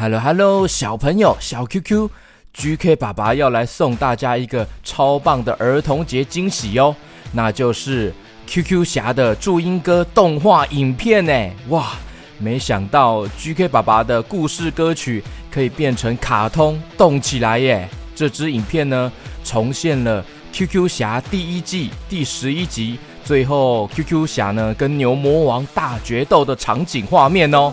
Hello Hello，小朋友，小 QQ，GK 爸爸要来送大家一个超棒的儿童节惊喜哟，那就是 QQ 侠的注音歌动画影片呢！哇，没想到 GK 爸爸的故事歌曲可以变成卡通动起来耶！这支影片呢，重现了 QQ 侠第一季第十一集，最后 QQ 侠呢跟牛魔王大决斗的场景画面哦。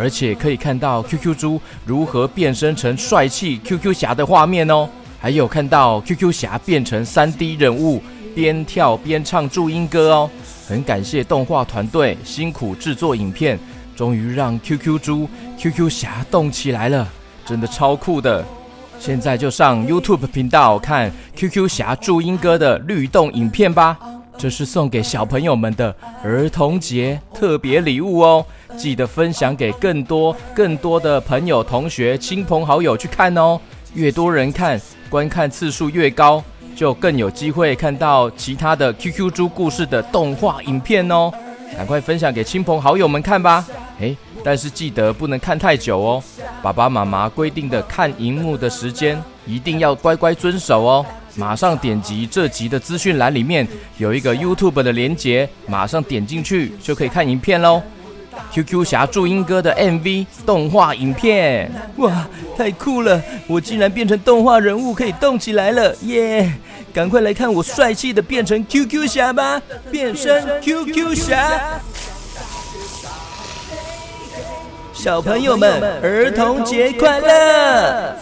而且可以看到 QQ 猪如何变身成帅气 QQ 侠的画面哦，还有看到 QQ 侠变成 3D 人物，边跳边唱注音歌哦。很感谢动画团队辛苦制作影片，终于让 QQ 猪 QQ 侠动起来了，真的超酷的。现在就上 YouTube 频道看 QQ 侠注音歌的律动影片吧，这是送给小朋友们的儿童节特别礼物哦。记得分享给更多更多的朋友、同学、亲朋好友去看哦。越多人看，观看次数越高，就更有机会看到其他的 QQ 猪故事的动画影片哦。赶快分享给亲朋好友们看吧。诶，但是记得不能看太久哦。爸爸妈妈规定的看荧幕的时间一定要乖乖遵守哦。马上点击这集的资讯栏里面有一个 YouTube 的连结，马上点进去就可以看影片喽。QQ 侠祝英哥的 MV 动画影片，哇，太酷了！我竟然变成动画人物，可以动起来了耶！赶快来看我帅气的变成 QQ 侠吧，变身 QQ 侠。小朋友们，儿童节快乐！